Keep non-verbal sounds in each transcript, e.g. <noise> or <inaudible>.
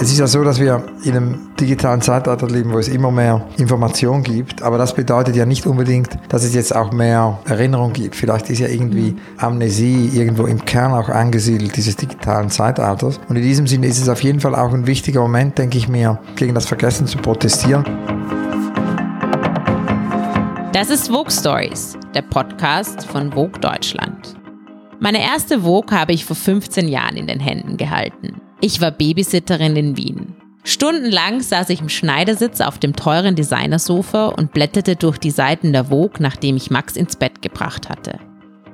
Es ist ja so, dass wir in einem digitalen Zeitalter leben, wo es immer mehr Information gibt, aber das bedeutet ja nicht unbedingt, dass es jetzt auch mehr Erinnerung gibt. Vielleicht ist ja irgendwie Amnesie irgendwo im Kern auch angesiedelt dieses digitalen Zeitalters. Und in diesem Sinne ist es auf jeden Fall auch ein wichtiger Moment, denke ich mir, gegen das Vergessen zu protestieren. Das ist Vogue Stories, der Podcast von Vogue Deutschland. Meine erste Vogue habe ich vor 15 Jahren in den Händen gehalten. Ich war Babysitterin in Wien. Stundenlang saß ich im Schneidersitz auf dem teuren Designersofa und blätterte durch die Seiten der Vogue, nachdem ich Max ins Bett gebracht hatte.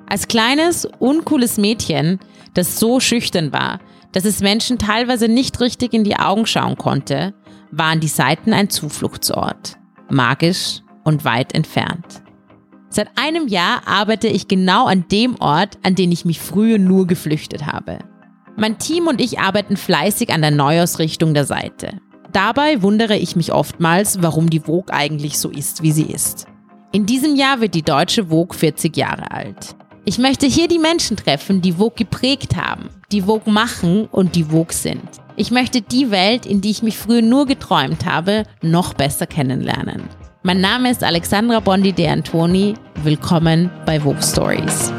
Als kleines, uncooles Mädchen, das so schüchtern war, dass es Menschen teilweise nicht richtig in die Augen schauen konnte, waren die Seiten ein Zufluchtsort. Magisch und weit entfernt. Seit einem Jahr arbeite ich genau an dem Ort, an den ich mich früher nur geflüchtet habe. Mein Team und ich arbeiten fleißig an der Neuausrichtung der Seite. Dabei wundere ich mich oftmals, warum die Vogue eigentlich so ist, wie sie ist. In diesem Jahr wird die deutsche Vogue 40 Jahre alt. Ich möchte hier die Menschen treffen, die Vogue geprägt haben, die Vogue machen und die Vogue sind. Ich möchte die Welt, in die ich mich früher nur geträumt habe, noch besser kennenlernen. Mein Name ist Alexandra Bondi de Antoni. Willkommen bei Vogue Stories.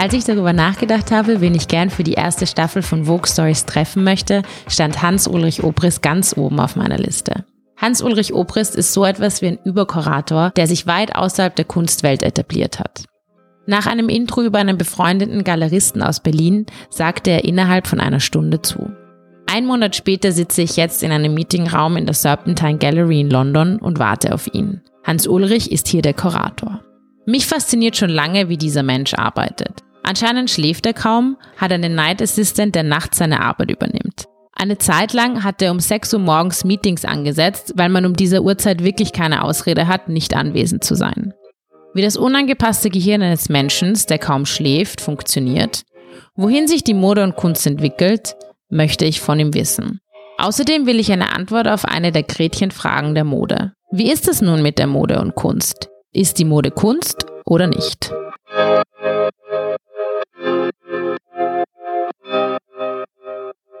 Als ich darüber nachgedacht habe, wen ich gern für die erste Staffel von Vogue Stories treffen möchte, stand Hans-Ulrich Obrist ganz oben auf meiner Liste. Hans-Ulrich Obrist ist so etwas wie ein Überkurator, der sich weit außerhalb der Kunstwelt etabliert hat. Nach einem Intro über einen befreundeten Galeristen aus Berlin sagte er innerhalb von einer Stunde zu. Ein Monat später sitze ich jetzt in einem Meetingraum in der Serpentine Gallery in London und warte auf ihn. Hans Ulrich ist hier der Kurator. Mich fasziniert schon lange, wie dieser Mensch arbeitet. Anscheinend schläft er kaum, hat einen Night Assistant, der nachts seine Arbeit übernimmt. Eine Zeit lang hat er um 6 Uhr morgens Meetings angesetzt, weil man um diese Uhrzeit wirklich keine Ausrede hat, nicht anwesend zu sein. Wie das unangepasste Gehirn eines Menschen, der kaum schläft, funktioniert, wohin sich die Mode und Kunst entwickelt, möchte ich von ihm wissen. Außerdem will ich eine Antwort auf eine der Gretchenfragen der Mode. Wie ist es nun mit der Mode und Kunst? Ist die Mode Kunst oder nicht?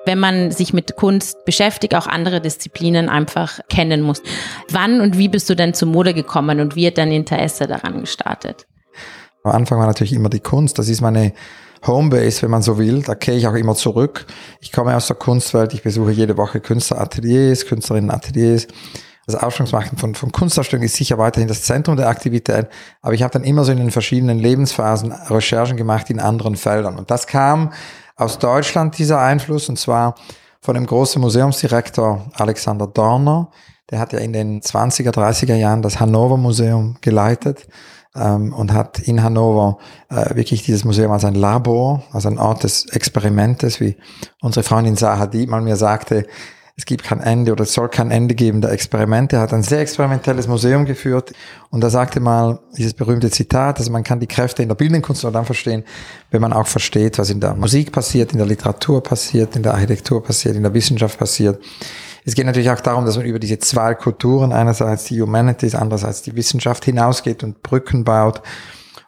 Wenn man sich mit Kunst beschäftigt, auch andere Disziplinen einfach kennen muss. Wann und wie bist du denn zur Mode gekommen und wie hat dein Interesse daran gestartet? Am Anfang war natürlich immer die Kunst. Das ist meine Homebase, wenn man so will. Da kehre ich auch immer zurück. Ich komme aus der Kunstwelt. Ich besuche jede Woche Künstlerateliers, Künstlerinnenateliers. Das Ausstellungsmachen von, von Kunstausstellungen ist sicher weiterhin das Zentrum der Aktivität. Aber ich habe dann immer so in den verschiedenen Lebensphasen Recherchen gemacht in anderen Feldern. Und das kam aus Deutschland, dieser Einfluss, und zwar von dem großen Museumsdirektor Alexander Dorner. Der hat ja in den 20er, 30er Jahren das Hannover Museum geleitet ähm, und hat in Hannover äh, wirklich dieses Museum als ein Labor, als ein Ort des Experimentes, wie unsere Freundin Zaha Dietmann mir sagte, es gibt kein Ende oder es soll kein Ende geben der Experimente. Er hat ein sehr experimentelles Museum geführt und er sagte mal dieses berühmte Zitat, also man kann die Kräfte in der bildenden nur dann verstehen, wenn man auch versteht, was in der Musik passiert, in der Literatur passiert, in der Architektur passiert, in der Wissenschaft passiert. Es geht natürlich auch darum, dass man über diese zwei Kulturen, einerseits die Humanities, andererseits die Wissenschaft hinausgeht und Brücken baut.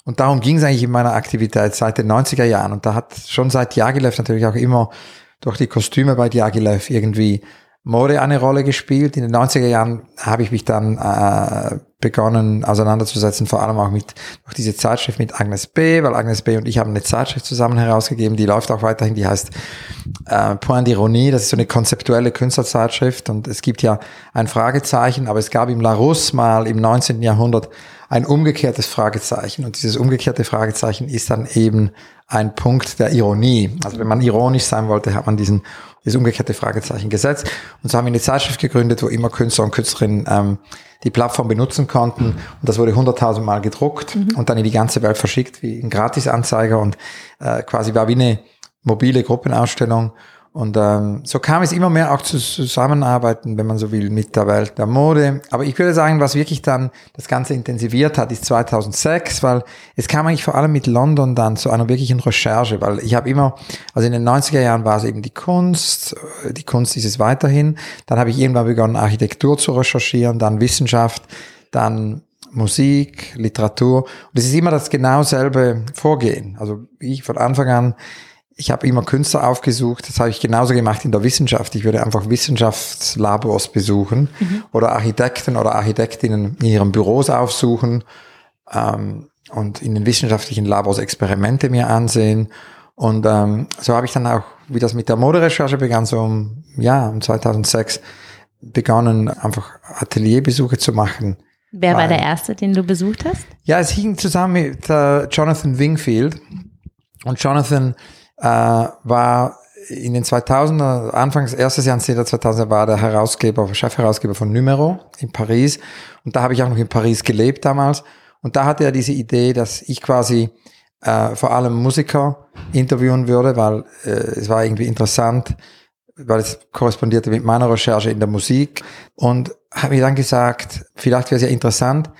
Und darum ging es eigentlich in meiner Aktivität seit den 90er Jahren. Und da hat schon seit Jagilev natürlich auch immer durch die Kostüme bei Diaghilev irgendwie Mode eine Rolle gespielt. In den 90er Jahren habe ich mich dann äh, begonnen auseinanderzusetzen, vor allem auch mit durch diese Zeitschrift mit Agnes B., weil Agnes B. und ich haben eine Zeitschrift zusammen herausgegeben, die läuft auch weiterhin, die heißt äh, Point d'Ironie, das ist so eine konzeptuelle Künstlerzeitschrift und es gibt ja ein Fragezeichen, aber es gab im Larousse mal im 19. Jahrhundert ein umgekehrtes Fragezeichen und dieses umgekehrte Fragezeichen ist dann eben ein Punkt der Ironie. Also wenn man ironisch sein wollte, hat man diesen dieses umgekehrte Fragezeichen gesetzt. Und so haben wir eine Zeitschrift gegründet, wo immer Künstler und Künstlerinnen ähm, die Plattform benutzen konnten. Und das wurde hunderttausend Mal gedruckt mhm. und dann in die ganze Welt verschickt wie ein Gratisanzeiger und äh, quasi war wie eine mobile Gruppenausstellung. Und ähm, so kam es immer mehr auch zu Zusammenarbeiten, wenn man so will, mit der Welt der Mode. Aber ich würde sagen, was wirklich dann das Ganze intensiviert hat, ist 2006, weil es kam eigentlich vor allem mit London dann zu einer wirklichen Recherche, weil ich habe immer, also in den 90er Jahren war es eben die Kunst, die Kunst ist es weiterhin. Dann habe ich irgendwann begonnen, Architektur zu recherchieren, dann Wissenschaft, dann Musik, Literatur. Und es ist immer das genau selbe Vorgehen. Also ich von Anfang an, ich habe immer Künstler aufgesucht. Das habe ich genauso gemacht in der Wissenschaft. Ich würde einfach Wissenschaftslabors besuchen mhm. oder Architekten oder Architektinnen in ihren Büros aufsuchen ähm, und in den wissenschaftlichen Labors Experimente mir ansehen. Und ähm, so habe ich dann auch, wie das mit der Moderecherche begann, so um, ja, um 2006 begonnen, einfach Atelierbesuche zu machen. Wer war der erste, den du besucht hast? Ja, es hing zusammen mit äh, Jonathan Wingfield. Und Jonathan äh, war in den 2000er, Anfangs, erstes Jahr der 2000er war der Herausgeber, Chefherausgeber von Numero in Paris. Und da habe ich auch noch in Paris gelebt damals. Und da hatte er diese Idee, dass ich quasi äh, vor allem Musiker interviewen würde, weil äh, es war irgendwie interessant, weil es korrespondierte mit meiner Recherche in der Musik und habe mir dann gesagt, vielleicht wäre es ja interessant,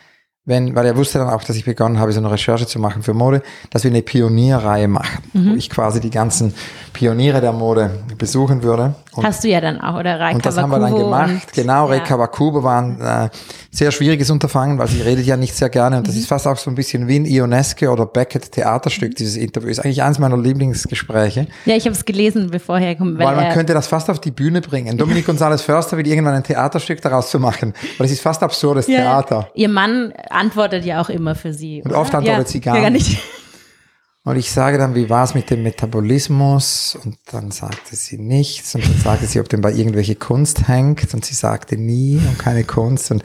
wenn, weil er wusste dann auch, dass ich begonnen habe, so eine Recherche zu machen für Mode, dass wir eine Pionierreihe machen, mhm. wo ich quasi die ganzen Pioniere der Mode besuchen würde. Und, Hast du ja dann auch, oder Rai Und das haben wir dann gemacht. Genau, ja. Ray Kawakubo war ein äh, sehr schwieriges Unterfangen, weil sie redet ja nicht sehr gerne und das mhm. ist fast auch so ein bisschen wie ein Ionesque oder Beckett Theaterstück, dieses Interview. Ist eigentlich eines meiner Lieblingsgespräche. Ja, ich habe es gelesen, bevor er kommt. Weil, weil man könnte das fast auf die Bühne bringen. Dominik González Förster will irgendwann ein Theaterstück daraus zu machen, weil es ist fast absurdes ja. Theater. Ihr Mann antwortet ja auch immer für sie. Und oder? oft antwortet ja, sie gar, gar nicht. Und ich sage dann, wie war es mit dem Metabolismus? Und dann sagte sie nichts. Und dann sagte sie, ob denn bei irgendwelche Kunst hängt. Und sie sagte nie und keine Kunst. Und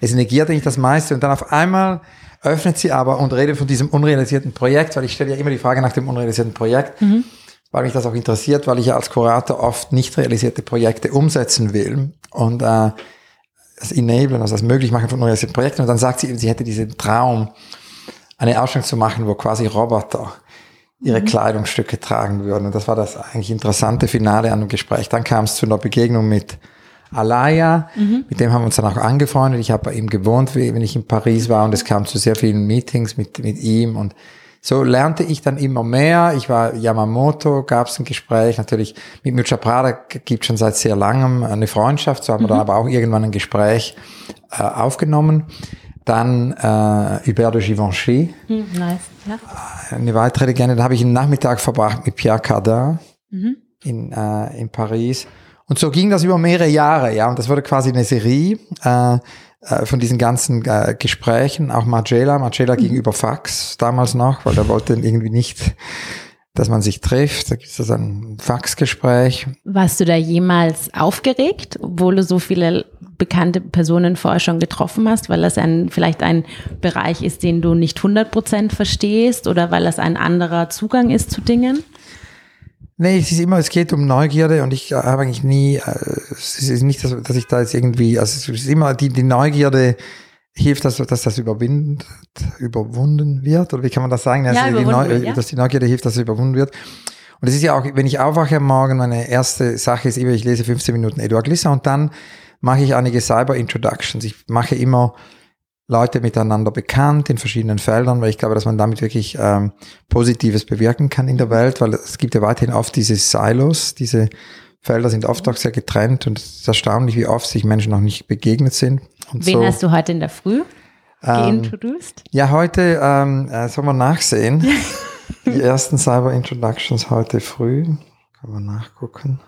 es negierte nicht das meiste. Und dann auf einmal öffnet sie aber und redet von diesem unrealisierten Projekt, weil ich stelle ja immer die Frage nach dem unrealisierten Projekt, mhm. weil mich das auch interessiert, weil ich ja als Kurator oft nicht realisierte Projekte umsetzen will. Und äh, das Enablen, also das Möglichmachen von unrealisierten Projekten. Und dann sagt sie, sie hätte diesen Traum, eine Ausstellung zu machen, wo quasi Roboter ihre mhm. Kleidungsstücke tragen würden. Und das war das eigentlich interessante Finale an dem Gespräch. Dann kam es zu einer Begegnung mit Alaya, mhm. mit dem haben wir uns dann auch angefreundet. Ich habe bei ihm gewohnt, wenn ich in Paris war und es kam zu sehr vielen Meetings mit, mit ihm und so lernte ich dann immer mehr. Ich war Yamamoto, gab es ein Gespräch. Natürlich mit Micha Prada gibt schon seit sehr langem eine Freundschaft. So haben mhm. wir dann aber auch irgendwann ein Gespräch äh, aufgenommen. Dann äh, Hubert de Givenchy. Hm, nice. Ja. Eine weitere Legende. Da habe ich einen Nachmittag verbracht mit Pierre Cardin mhm. in, äh, in Paris. Und so ging das über mehrere Jahre, ja. Und das wurde quasi eine Serie äh, äh, von diesen ganzen äh, Gesprächen. Auch Marcella, Marcella mhm. gegenüber Fax damals noch, weil er wollte irgendwie nicht, dass man sich trifft. Da gibt es ein Faxgespräch. Warst du da jemals aufgeregt, obwohl du so viele bekannte Personen vorher schon getroffen hast, weil das ein, vielleicht ein Bereich ist, den du nicht 100 Prozent verstehst oder weil das ein anderer Zugang ist zu Dingen? Nee, es ist immer, es geht um Neugierde und ich habe eigentlich nie, äh, es ist nicht, dass, dass ich da jetzt irgendwie, also es ist immer die, die Neugierde hilft, dass, dass das überwindet, überwunden wird, oder wie kann man das sagen? Ja, also die Neu, ja. Dass die Neugierde hilft, dass es überwunden wird. Und es ist ja auch, wenn ich aufwache am Morgen, meine erste Sache ist immer, ich lese 15 Minuten Eduard Glisser und dann mache ich einige Cyber-Introductions. Ich mache immer Leute miteinander bekannt in verschiedenen Feldern, weil ich glaube, dass man damit wirklich ähm, Positives bewirken kann in der Welt, weil es gibt ja weiterhin oft diese Silos, diese Felder sind oft auch sehr getrennt und es ist erstaunlich, wie oft sich Menschen noch nicht begegnet sind. Und Wen so, hast du heute in der Früh ähm, geintroduced? Ja, heute ähm, äh, soll man nachsehen. <laughs> Die ersten Cyber Introductions heute früh. Kann man nachgucken.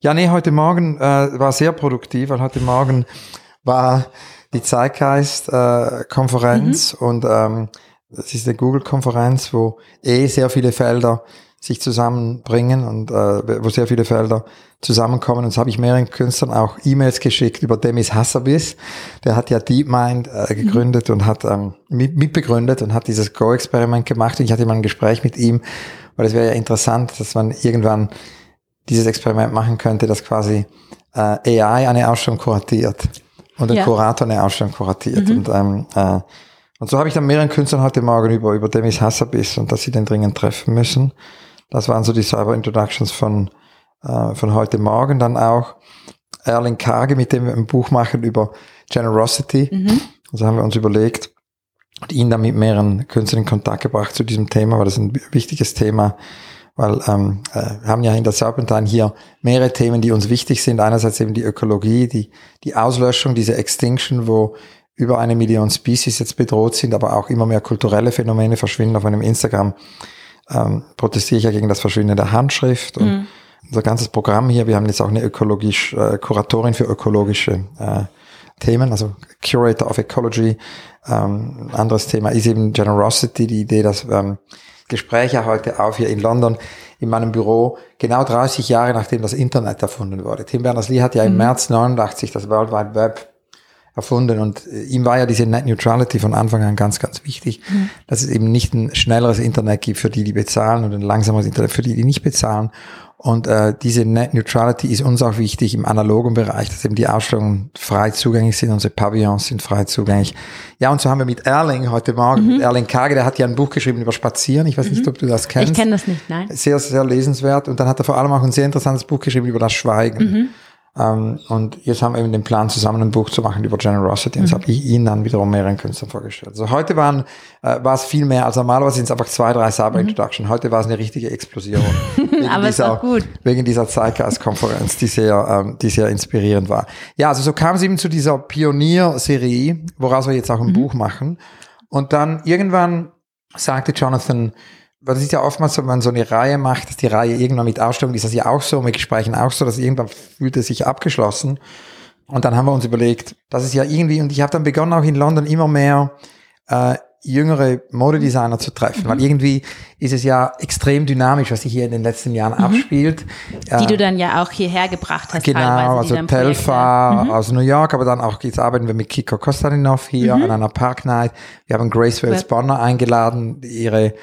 Ja, nee, heute Morgen äh, war sehr produktiv, weil heute Morgen war die Zeitgeist-Konferenz äh, mhm. und ähm, das ist eine Google-Konferenz, wo eh sehr viele Felder sich zusammenbringen und äh, wo sehr viele Felder zusammenkommen. Und so habe ich mehreren Künstlern auch E-Mails geschickt über Demis Hassabis. Der hat ja DeepMind äh, gegründet mhm. und hat ähm, mitbegründet und hat dieses Go-Experiment gemacht. Und ich hatte mal ein Gespräch mit ihm, weil es wäre ja interessant, dass man irgendwann dieses Experiment machen könnte, dass quasi äh, AI eine Ausstellung kuratiert und der ja. Kurator eine Ausstellung kuratiert. Mhm. Und, ähm, äh, und so habe ich dann mehreren Künstlern heute Morgen über, über Demis Hassabis und dass sie den dringend treffen müssen. Das waren so die Cyber Introductions von, äh, von heute Morgen. Dann auch Erling Kage, mit dem wir ein Buch machen über Generosity. Mhm. Also haben wir uns überlegt und ihn dann mit mehreren Künstlern in Kontakt gebracht zu diesem Thema, weil das ein wichtiges Thema weil ähm, äh, wir haben ja in der Serpentine hier mehrere Themen, die uns wichtig sind. Einerseits eben die Ökologie, die, die Auslöschung, diese Extinction, wo über eine Million Species jetzt bedroht sind, aber auch immer mehr kulturelle Phänomene verschwinden. Auf meinem Instagram ähm, protestiere ich ja gegen das Verschwinden der Handschrift und mhm. unser ganzes Programm hier. Wir haben jetzt auch eine ökologisch äh, Kuratorin für ökologische äh, Themen, also Curator of Ecology. Ähm, anderes Thema ist eben Generosity, die Idee, dass ähm, Gespräche heute auf hier in London in meinem Büro, genau 30 Jahre nachdem das Internet erfunden wurde. Tim Berners-Lee hat ja im mhm. März 89 das World Wide Web erfunden und äh, ihm war ja diese Net Neutrality von Anfang an ganz, ganz wichtig, mhm. dass es eben nicht ein schnelleres Internet gibt für die, die bezahlen und ein langsameres Internet für die, die nicht bezahlen. Und äh, diese Net Neutrality ist uns auch wichtig im analogen Bereich, dass eben die Ausstellungen frei zugänglich sind, unsere Pavillons sind frei zugänglich. Ja, und so haben wir mit Erling heute Morgen, mhm. Erling Kage, der hat ja ein Buch geschrieben über Spazieren. Ich weiß mhm. nicht, ob du das kennst. Ich kenne das nicht, nein. Sehr, sehr lesenswert. Und dann hat er vor allem auch ein sehr interessantes Buch geschrieben über das Schweigen. Mhm. Ähm, und jetzt haben wir eben den Plan, zusammen ein Buch zu machen über Generosity. Und das mhm. habe ich Ihnen dann wiederum mehreren Künstlern vorgestellt. Also heute waren, äh, war es viel mehr, als normalerweise sind es einfach zwei, drei Cyber mhm. Introduction. Heute war es eine richtige Explosion. <laughs> Aber es war gut. Wegen dieser Zeitgeist-Konferenz, die sehr, ähm, die sehr inspirierend war. Ja, also so kam es eben zu dieser Pionierserie, woraus wir jetzt auch ein mhm. Buch machen. Und dann irgendwann sagte Jonathan, weil das ist ja oftmals so, wenn man so eine Reihe macht, dass die Reihe irgendwann mit Ausstellung ist das ja auch so, mit Gesprächen auch so, dass irgendwann fühlt es sich abgeschlossen. Und dann haben wir uns überlegt, das ist ja irgendwie, und ich habe dann begonnen auch in London immer mehr äh, jüngere Modedesigner zu treffen, mhm. weil irgendwie ist es ja extrem dynamisch, was sich hier in den letzten Jahren mhm. abspielt. Die äh, du dann ja auch hierher gebracht hast. Genau, also Telfa mhm. aus New York, aber dann auch jetzt arbeiten wir mit Kiko Kostaninov hier mhm. an einer Park Night. Wir haben Grace Wells Bonner eingeladen, ihre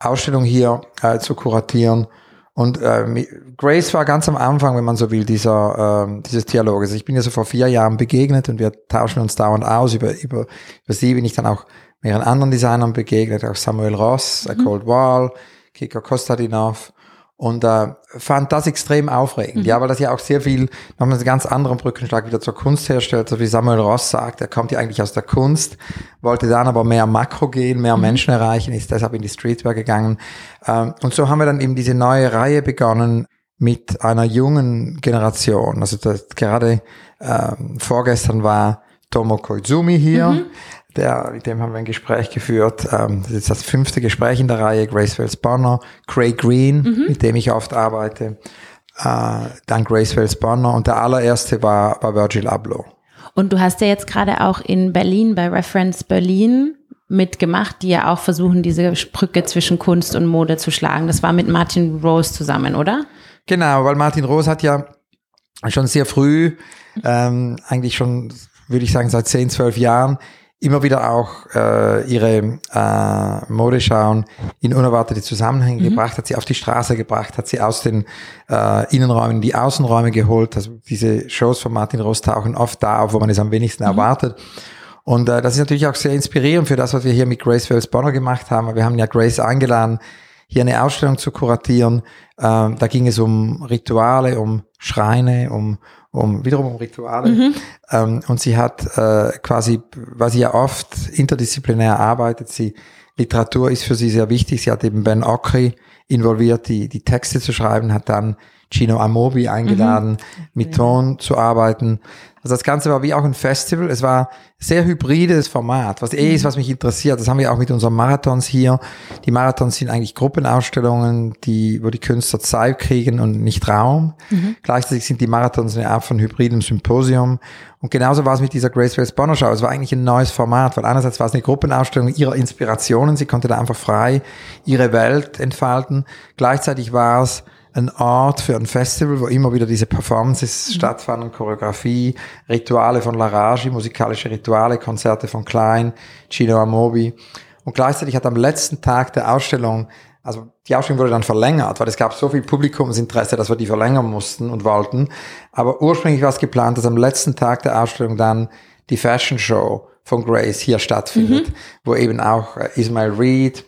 Ausstellung hier äh, zu kuratieren. Und äh, Grace war ganz am Anfang, wenn man so will, dieser, äh, dieses Dialoges. Also ich bin ja so vor vier Jahren begegnet und wir tauschen uns dauernd aus. Über, über, über sie bin ich dann auch mehreren anderen Designern begegnet, auch Samuel Ross, mhm. Cold Wall, Kiko Kostadinov und äh, fand das extrem aufregend. Mhm. Ja, weil das ja auch sehr viel, nochmal einen ganz anderen Brückenschlag wieder zur Kunst herstellt, so wie Samuel Ross sagt, er kommt ja eigentlich aus der Kunst, wollte dann aber mehr Makro gehen, mehr mhm. Menschen erreichen, ist deshalb in die Streetwear gegangen. Ähm, und so haben wir dann eben diese neue Reihe begonnen mit einer jungen Generation. Also das, gerade ähm, vorgestern war Tomo Koizumi hier. Mhm der, mit dem haben wir ein Gespräch geführt. Ähm, das ist das fünfte Gespräch in der Reihe. Grace Wells Bonner, Craig Green, mhm. mit dem ich oft arbeite. Äh, dann Grace Wells Bonner und der allererste war, war Virgil Abloh. Und du hast ja jetzt gerade auch in Berlin bei Reference Berlin mitgemacht, die ja auch versuchen, diese Brücke zwischen Kunst und Mode zu schlagen. Das war mit Martin Rose zusammen, oder? Genau, weil Martin Rose hat ja schon sehr früh, ähm, eigentlich schon, würde ich sagen, seit 10, 12 Jahren immer wieder auch äh, ihre äh, Modeschauen in unerwartete Zusammenhänge mhm. gebracht, hat sie auf die Straße gebracht, hat sie aus den äh, Innenräumen in die Außenräume geholt. Also diese Shows von Martin Ross tauchen oft da auf, wo man es am wenigsten mhm. erwartet. Und äh, das ist natürlich auch sehr inspirierend für das, was wir hier mit Grace Wells Bonner gemacht haben. Wir haben ja Grace eingeladen, hier eine Ausstellung zu kuratieren. Ähm, da ging es um Rituale, um Schreine, um um wiederum um Rituale. Mhm. Ähm, und sie hat äh, quasi, weil sie ja oft interdisziplinär arbeitet, sie Literatur ist für sie sehr wichtig. Sie hat eben Ben Okri involviert, die, die Texte zu schreiben, hat dann Gino Amobi eingeladen, mhm. mit Ton zu arbeiten. Also das Ganze war wie auch ein Festival. Es war sehr hybrides Format, was eh ist, mhm. was mich interessiert. Das haben wir auch mit unseren Marathons hier. Die Marathons sind eigentlich Gruppenausstellungen, die, wo die Künstler Zeit kriegen und nicht Raum. Mhm. Gleichzeitig sind die Marathons eine Art von hybridem Symposium. Und genauso war es mit dieser Grace Grace Bonner Show. Es war eigentlich ein neues Format, weil einerseits war es eine Gruppenausstellung ihrer Inspirationen. Sie konnte da einfach frei ihre Welt entfalten. Gleichzeitig war es ein Ort für ein Festival, wo immer wieder diese Performances mhm. stattfanden, Choreografie, Rituale von Laragi, musikalische Rituale, Konzerte von Klein, Gino Amobi. Und gleichzeitig hat am letzten Tag der Ausstellung, also die Ausstellung wurde dann verlängert, weil es gab so viel Publikumsinteresse, dass wir die verlängern mussten und wollten. Aber ursprünglich war es geplant, dass am letzten Tag der Ausstellung dann die Fashion Show von Grace hier stattfindet, mhm. wo eben auch Ismail Reed,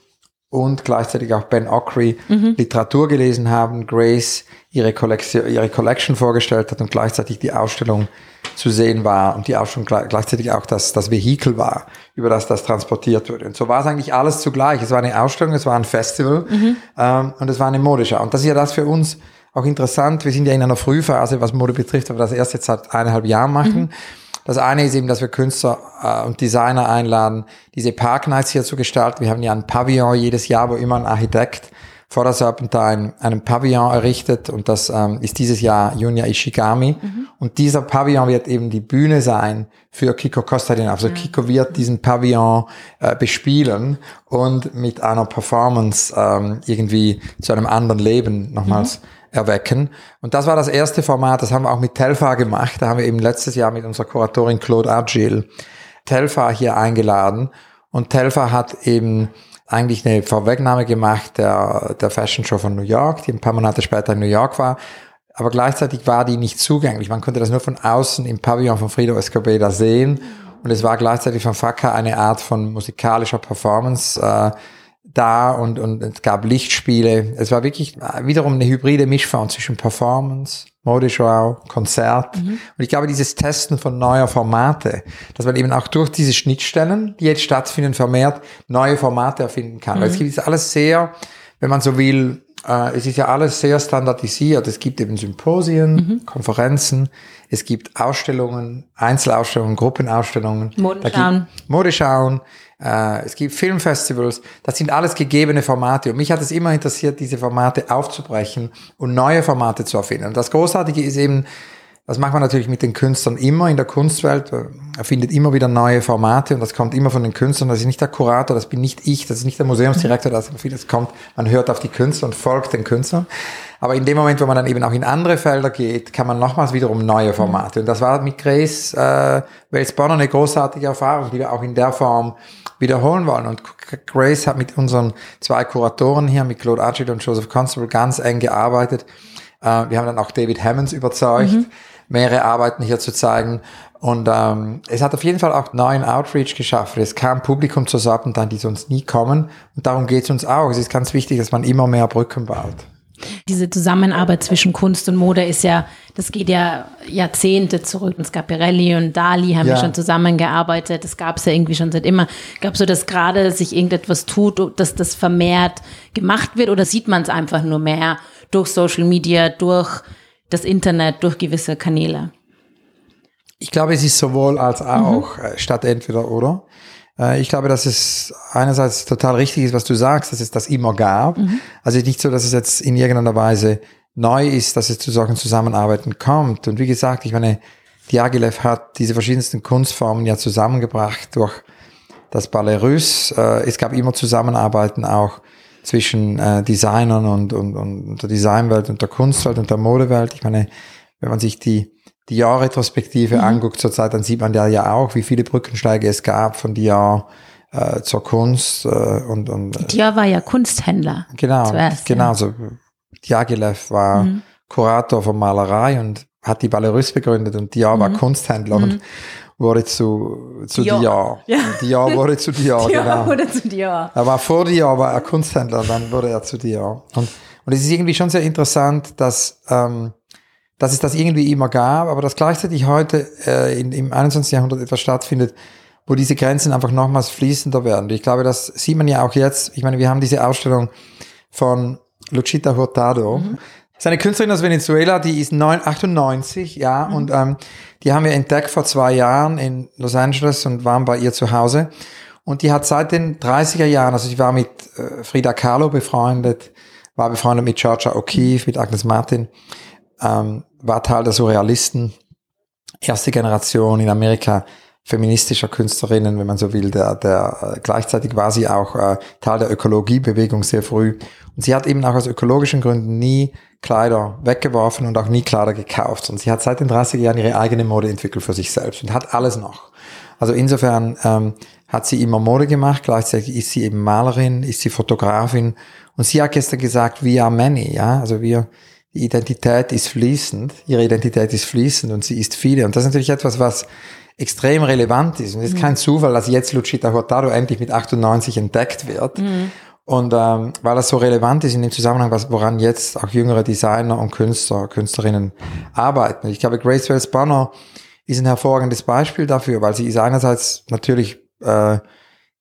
und gleichzeitig auch Ben Ockery mhm. Literatur gelesen haben, Grace ihre Collection, ihre Collection vorgestellt hat und gleichzeitig die Ausstellung zu sehen war und die Ausstellung gleichzeitig auch das, das Vehikel war, über das das transportiert wurde. Und so war es eigentlich alles zugleich. Es war eine Ausstellung, es war ein Festival mhm. ähm, und es war eine Modeschau. Und das ist ja das für uns auch interessant. Wir sind ja in einer Frühphase, was Mode betrifft, aber das erst jetzt seit eineinhalb Jahren machen. Mhm. Das eine ist eben, dass wir Künstler äh, und Designer einladen, diese Park Nights hier zu gestalten. Wir haben ja ein Pavillon jedes Jahr, wo immer ein Architekt vor der Serpentine einen Pavillon errichtet und das ähm, ist dieses Jahr Junya Ishigami. Mhm. Und dieser Pavillon wird eben die Bühne sein für Kiko Costa. Also mhm. Kiko wird diesen Pavillon äh, bespielen und mit einer Performance ähm, irgendwie zu einem anderen Leben nochmals mhm. Erwecken. Und das war das erste Format, das haben wir auch mit Telfa gemacht. Da haben wir eben letztes Jahr mit unserer Kuratorin Claude Argil Telfa hier eingeladen. Und Telfa hat eben eigentlich eine Vorwegnahme gemacht der, der Fashion Show von New York, die ein paar Monate später in New York war. Aber gleichzeitig war die nicht zugänglich. Man konnte das nur von außen im Pavillon von Frido Escobedo sehen. Und es war gleichzeitig von Faka eine Art von musikalischer Performance äh, da und, und es gab Lichtspiele. Es war wirklich wiederum eine hybride Mischform zwischen Performance, Modeschau, Konzert. Mhm. Und ich glaube, dieses Testen von neuer Formate, dass man eben auch durch diese Schnittstellen, die jetzt stattfinden, vermehrt neue Formate erfinden kann. Mhm. Weil es gibt jetzt alles sehr, wenn man so will, äh, es ist ja alles sehr standardisiert. Es gibt eben Symposien, mhm. Konferenzen, es gibt Ausstellungen, Einzelausstellungen, Gruppenausstellungen. Modeschauen. Modeschauen. Äh, es gibt Filmfestivals. Das sind alles gegebene Formate. Und mich hat es immer interessiert, diese Formate aufzubrechen und neue Formate zu erfinden. Und das Großartige ist eben, das macht man natürlich mit den Künstlern immer in der Kunstwelt. Er findet immer wieder neue Formate und das kommt immer von den Künstlern. Das ist nicht der Kurator, das bin nicht ich, das ist nicht der Museumsdirektor, das vieles kommt. Man hört auf die Künstler und folgt den Künstlern. Aber in dem Moment, wo man dann eben auch in andere Felder geht, kann man nochmals wiederum neue Formate. Und das war mit Grace äh, Wales-Bonner eine großartige Erfahrung, die wir auch in der Form wiederholen wollen. Und Grace hat mit unseren zwei Kuratoren hier, mit Claude Archid und Joseph Constable, ganz eng gearbeitet. Äh, wir haben dann auch David Hammonds überzeugt. Mhm mehrere Arbeiten hier zu zeigen. Und ähm, es hat auf jeden Fall auch neuen Outreach geschafft. Es kam Publikum zur Serpentine, die sonst nie kommen. Und darum geht es uns auch. Es ist ganz wichtig, dass man immer mehr Brücken baut. Diese Zusammenarbeit zwischen Kunst und Mode ist ja, das geht ja Jahrzehnte zurück. Gab Pirelli und Dali, haben ja. schon zusammengearbeitet. Das gab es ja irgendwie schon seit immer. Gab so, dass gerade sich irgendetwas tut, dass das vermehrt gemacht wird oder sieht man es einfach nur mehr durch Social Media, durch das Internet durch gewisse Kanäle? Ich glaube, es ist sowohl als auch mhm. Äh, statt entweder oder. Äh, ich glaube, dass es einerseits total richtig ist, was du sagst, dass es das immer gab. Mhm. Also nicht so, dass es jetzt in irgendeiner Weise neu ist, dass es zu solchen Zusammenarbeiten kommt. Und wie gesagt, ich meine, Diaghilev hat diese verschiedensten Kunstformen ja zusammengebracht durch das Ballet Russe. Äh, es gab immer Zusammenarbeiten auch zwischen äh, Designern und, und, und der Designwelt und der Kunstwelt und der Modewelt. Ich meine, wenn man sich die, die Jahrretrospektive mhm. anguckt zurzeit, dann sieht man ja, ja auch, wie viele Brückensteige es gab von Dior äh, zur Kunst äh, und, und äh, Dior war ja Kunsthändler. Genau, zuerst, genau. Ja. So Diaghilev war mhm. Kurator von Malerei und hat die Ballerus begründet und Dior mhm. war Kunsthändler und wurde zu, zu Dior. Dior. Ja. Dior wurde zu Dior, <laughs> Dior genau. wurde zu Dior. Er war vor Dior, war er Kunsthändler, dann wurde er zu Dior. Und, und es ist irgendwie schon sehr interessant, dass, ähm, dass es das irgendwie immer gab, aber dass gleichzeitig heute äh, in, im 21. Jahrhundert etwas stattfindet, wo diese Grenzen einfach nochmals fließender werden. Ich glaube, das sieht man ja auch jetzt. Ich meine, wir haben diese Ausstellung von Lucita Hurtado. Mhm. Seine Künstlerin aus Venezuela, die ist 98, ja, mhm. und ähm, die haben wir entdeckt vor zwei Jahren in Los Angeles und waren bei ihr zu Hause. Und die hat seit den 30er Jahren, also sie war mit äh, Frida Kahlo befreundet, war befreundet mit Georgia O'Keeffe, mit Agnes Martin, ähm, war Teil der Surrealisten, erste Generation in Amerika feministischer Künstlerinnen, wenn man so will, der, der äh, gleichzeitig war sie auch äh, Teil der Ökologiebewegung sehr früh. Und sie hat eben auch aus ökologischen Gründen nie Kleider weggeworfen und auch nie Kleider gekauft. Und sie hat seit den 30er Jahren ihre eigene Mode entwickelt für sich selbst und hat alles noch. Also insofern ähm, hat sie immer Mode gemacht, gleichzeitig ist sie eben Malerin, ist sie Fotografin. Und sie hat gestern gesagt, we are many, ja, also wir, die Identität ist fließend, ihre Identität ist fließend und sie ist viele. Und das ist natürlich etwas, was extrem relevant ist. Und es ist mhm. kein Zufall, dass jetzt Lucita Hurtado endlich mit 98 entdeckt wird. Mhm. Und ähm, weil das so relevant ist in dem Zusammenhang, was, woran jetzt auch jüngere Designer und Künstler, Künstlerinnen arbeiten. Ich glaube, Grace Wells Bonner ist ein hervorragendes Beispiel dafür, weil sie ist einerseits natürlich äh,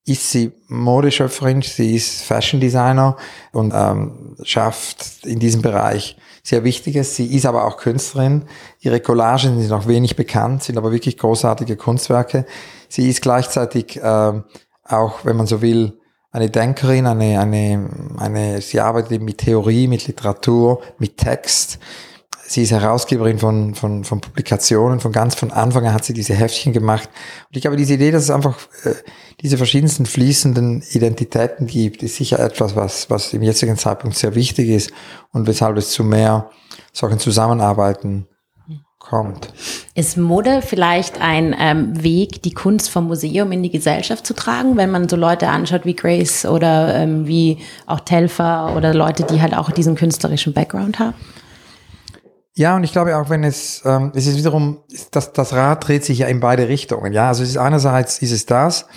ist sie Modeschöpferin, sie ist Fashion Designer und ähm, schafft in diesem Bereich sehr Wichtiges. Sie ist aber auch Künstlerin. Ihre Collagen sind noch wenig bekannt, sind aber wirklich großartige Kunstwerke. Sie ist gleichzeitig äh, auch, wenn man so will, eine Denkerin, eine, eine, eine, sie arbeitet mit Theorie, mit Literatur, mit Text. Sie ist Herausgeberin von, von, von Publikationen. Von ganz von Anfang an hat sie diese Heftchen gemacht. Und ich glaube, diese Idee, dass es einfach äh, diese verschiedensten fließenden Identitäten gibt, ist sicher etwas, was, was im jetzigen Zeitpunkt sehr wichtig ist und weshalb es zu mehr solchen Zusammenarbeiten kommt. Ist Mode vielleicht ein ähm, Weg, die Kunst vom Museum in die Gesellschaft zu tragen, wenn man so Leute anschaut wie Grace oder ähm, wie auch Telfer oder Leute, die halt auch diesen künstlerischen Background haben? Ja, und ich glaube auch, wenn es, ähm, es ist wiederum, das, das Rad dreht sich ja in beide Richtungen. Ja, also es ist einerseits ist es das,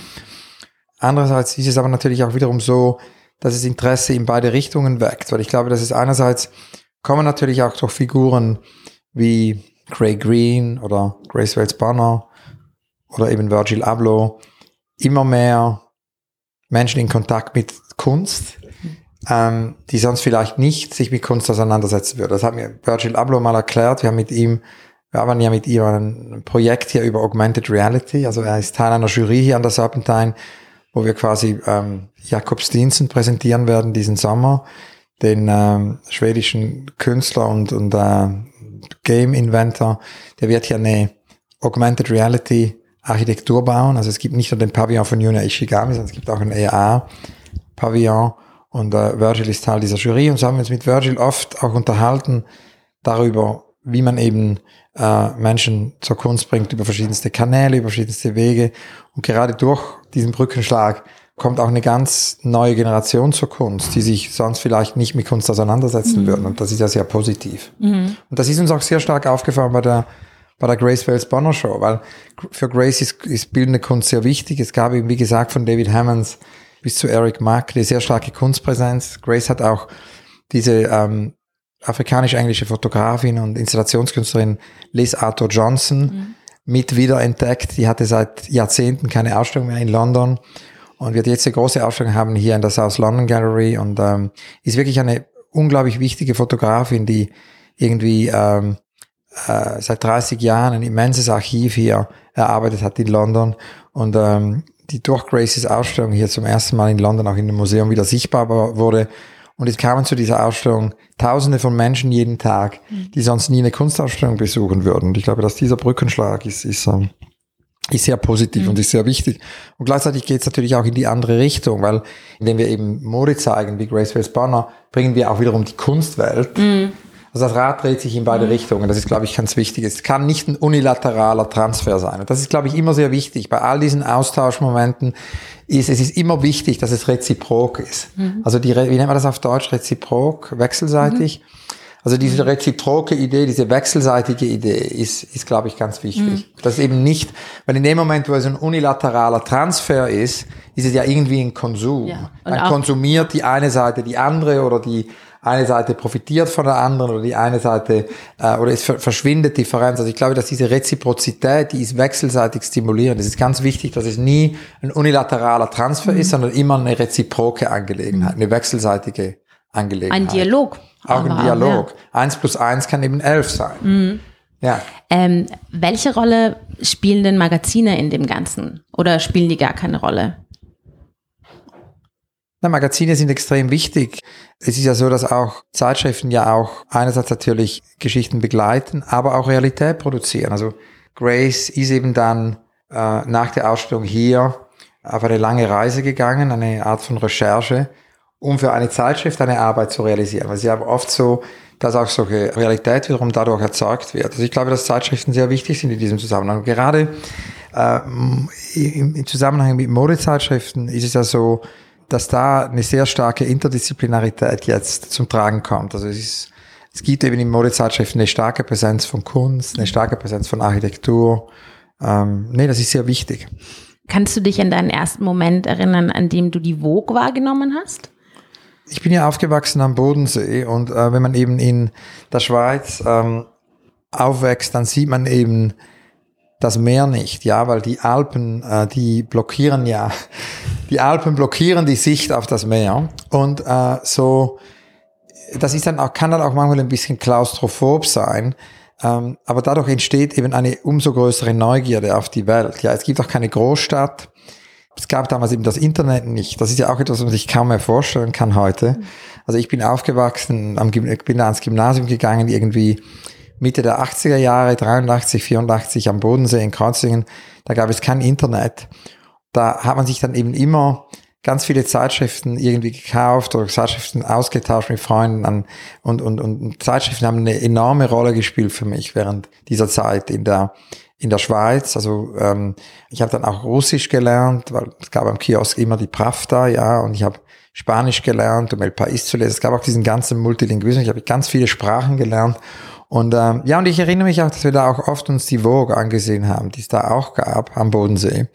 andererseits ist es aber natürlich auch wiederum so, dass es Interesse in beide Richtungen weckt, weil ich glaube, dass es einerseits kommen natürlich auch durch Figuren wie Gray Green oder Grace Wells Banner oder eben Virgil Abloh immer mehr Menschen in Kontakt mit Kunst, ähm, die sonst vielleicht nicht sich mit Kunst auseinandersetzen würden. Das hat mir Virgil Abloh mal erklärt. Wir haben mit ihm, wir haben ja mit ihm ein Projekt hier über Augmented Reality. Also er ist Teil einer Jury hier an der Serpentine, wo wir quasi ähm, Jakob Stinsen präsentieren werden diesen Sommer, den ähm, schwedischen Künstler und, und äh, Game Inventor. Der wird hier eine Augmented Reality Architektur bauen. Also es gibt nicht nur den Pavillon von Yuna Ishigami, sondern es gibt auch ein AR Pavillon. Und äh, Virgil ist Teil dieser Jury und so haben wir uns mit Virgil oft auch unterhalten darüber, wie man eben äh, Menschen zur Kunst bringt über verschiedenste Kanäle, über verschiedenste Wege. Und gerade durch diesen Brückenschlag kommt auch eine ganz neue Generation zur Kunst, die sich sonst vielleicht nicht mit Kunst auseinandersetzen mhm. würden. Und das ist ja sehr positiv. Mhm. Und das ist uns auch sehr stark aufgefallen bei der bei der Grace Wells Bonner Show, weil für Grace ist, ist bildende Kunst sehr wichtig. Es gab eben, wie gesagt, von David Hammonds bis zu Eric Mack, eine sehr starke Kunstpräsenz. Grace hat auch diese ähm, afrikanisch-englische Fotografin und Installationskünstlerin Liz Arthur Johnson mhm. mit wiederentdeckt. Die hatte seit Jahrzehnten keine Ausstellung mehr in London und wird jetzt eine große Ausstellung haben hier in der South London Gallery und ähm, ist wirklich eine unglaublich wichtige Fotografin, die irgendwie ähm, äh, seit 30 Jahren ein immenses Archiv hier erarbeitet hat in London und ähm, die durch Graces Ausstellung hier zum ersten Mal in London auch in dem Museum wieder sichtbar wurde. Und es kamen zu dieser Ausstellung Tausende von Menschen jeden Tag, mhm. die sonst nie eine Kunstausstellung besuchen würden. Und ich glaube, dass dieser Brückenschlag ist, ist, ähm, ist sehr positiv mhm. und ist sehr wichtig. Und gleichzeitig geht es natürlich auch in die andere Richtung, weil indem wir eben Mode zeigen, wie Grace Wells Banner, bringen wir auch wiederum die Kunstwelt mhm. Also das Rad dreht sich in beide mhm. Richtungen. Das ist, glaube ich, ganz wichtig. Es kann nicht ein unilateraler Transfer sein. Und das ist, glaube ich, immer sehr wichtig. Bei all diesen Austauschmomenten ist, es ist immer wichtig, dass es reziprok ist. Mhm. Also die, wie nennt man das auf Deutsch? Reziprok, wechselseitig. Mhm. Also diese mhm. reziproke Idee, diese wechselseitige Idee ist, ist glaube ich, ganz wichtig. Mhm. Das ist eben nicht, weil in dem Moment, wo es ein unilateraler Transfer ist, ist es ja irgendwie ein Konsum. Ja. Dann konsumiert die eine Seite die andere oder die eine Seite profitiert von der anderen oder die eine Seite äh, oder es verschwindet Differenz. Also ich glaube, dass diese Reziprozität, die ist wechselseitig stimulierend. Es ist ganz wichtig, dass es nie ein unilateraler Transfer mhm. ist, sondern immer eine reziproke Angelegenheit, eine wechselseitige Angelegenheit. Ein Dialog. Auch ein Dialog. Ja. Eins plus eins kann eben elf sein. Mhm. Ja. Ähm, welche Rolle spielen denn Magazine in dem Ganzen? Oder spielen die gar keine Rolle? Na, Magazine sind extrem wichtig. Es ist ja so, dass auch Zeitschriften ja auch einerseits natürlich Geschichten begleiten, aber auch Realität produzieren. Also Grace ist eben dann äh, nach der Ausstellung hier auf eine lange Reise gegangen, eine Art von Recherche, um für eine Zeitschrift eine Arbeit zu realisieren. Weil ist ja oft so, dass auch solche Realität wiederum dadurch erzeugt wird. Also ich glaube, dass Zeitschriften sehr wichtig sind in diesem Zusammenhang. Gerade äh, im Zusammenhang mit Modezeitschriften ist es ja so, dass da eine sehr starke Interdisziplinarität jetzt zum Tragen kommt. Also es ist, es gibt eben in Modezeitschriften eine starke Präsenz von Kunst, eine starke Präsenz von Architektur. Ähm, nee, das ist sehr wichtig. Kannst du dich an deinen ersten Moment erinnern, an dem du die Vogue wahrgenommen hast? Ich bin ja aufgewachsen am Bodensee und äh, wenn man eben in der Schweiz ähm, aufwächst, dann sieht man eben das Meer nicht, ja, weil die Alpen, äh, die blockieren ja, die Alpen blockieren die Sicht auf das Meer und äh, so das ist dann auch, kann dann auch manchmal ein bisschen klaustrophob sein. Ähm, aber dadurch entsteht eben eine umso größere Neugierde auf die Welt. Ja, es gibt auch keine Großstadt. Es gab damals eben das Internet nicht. Das ist ja auch etwas, was man sich kaum mehr vorstellen kann heute. Also ich bin aufgewachsen, am, bin da ans Gymnasium gegangen, irgendwie Mitte der 80er Jahre, 83, 84 am Bodensee in Kreuzlingen. Da gab es kein Internet. Da hat man sich dann eben immer ganz viele Zeitschriften irgendwie gekauft oder Zeitschriften ausgetauscht mit Freunden an, und, und, und Zeitschriften haben eine enorme Rolle gespielt für mich während dieser Zeit in der in der Schweiz. Also ähm, ich habe dann auch Russisch gelernt, weil es gab am Kiosk immer die Pravda, ja, und ich habe Spanisch gelernt, um El País zu lesen. Es gab auch diesen ganzen Multilinguismus. Ich habe ganz viele Sprachen gelernt. Und ähm, ja, und ich erinnere mich auch, dass wir da auch oft uns die Vogue angesehen haben, die es da auch gab am Bodensee.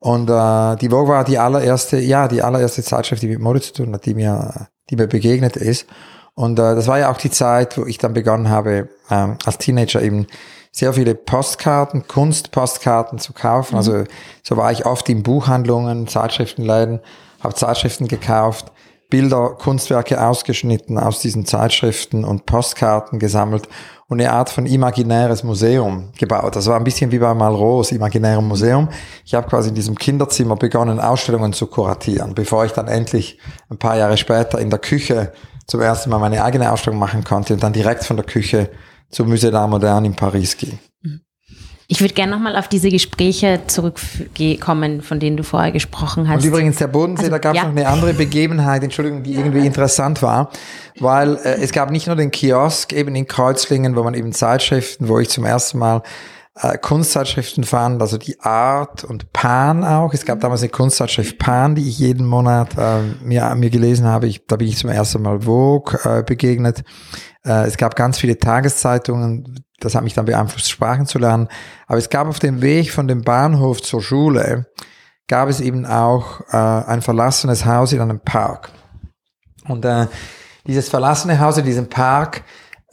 Und äh, die Vogue war die allererste, ja, die allererste Zeitschrift, die mit Mode zu tun hat, die mir, die mir begegnet ist. Und äh, das war ja auch die Zeit, wo ich dann begonnen habe, ähm, als Teenager eben sehr viele Postkarten, Kunstpostkarten zu kaufen. Mhm. Also so war ich oft in Buchhandlungen, Zeitschriftenläden, habe Zeitschriften gekauft, Bilder, Kunstwerke ausgeschnitten aus diesen Zeitschriften und Postkarten gesammelt und eine Art von imaginäres Museum gebaut. Das war ein bisschen wie bei Malraux, imaginärem Museum. Ich habe quasi in diesem Kinderzimmer begonnen, Ausstellungen zu kuratieren, bevor ich dann endlich ein paar Jahre später in der Küche zum ersten Mal meine eigene Ausstellung machen konnte und dann direkt von der Küche zum Musée d'Art Moderne in Paris gehe. Ich würde gerne nochmal auf diese Gespräche zurückkommen, von denen du vorher gesprochen hast. Und übrigens der Bodensee, also, da gab es ja. noch eine andere Begebenheit, Entschuldigung, die irgendwie interessant war, weil äh, es gab nicht nur den Kiosk eben in Kreuzlingen, wo man eben Zeitschriften, wo ich zum ersten Mal äh, Kunstzeitschriften fand, also die Art und Pan auch. Es gab damals eine Kunstzeitschrift Pan, die ich jeden Monat äh, mir, mir gelesen habe. Ich, da bin ich zum ersten Mal Vogue äh, begegnet. Äh, es gab ganz viele Tageszeitungen, das hat mich dann beeinflusst, Sprachen zu lernen. Aber es gab auf dem Weg von dem Bahnhof zur Schule, gab es eben auch äh, ein verlassenes Haus in einem Park. Und äh, dieses verlassene Haus in diesem Park,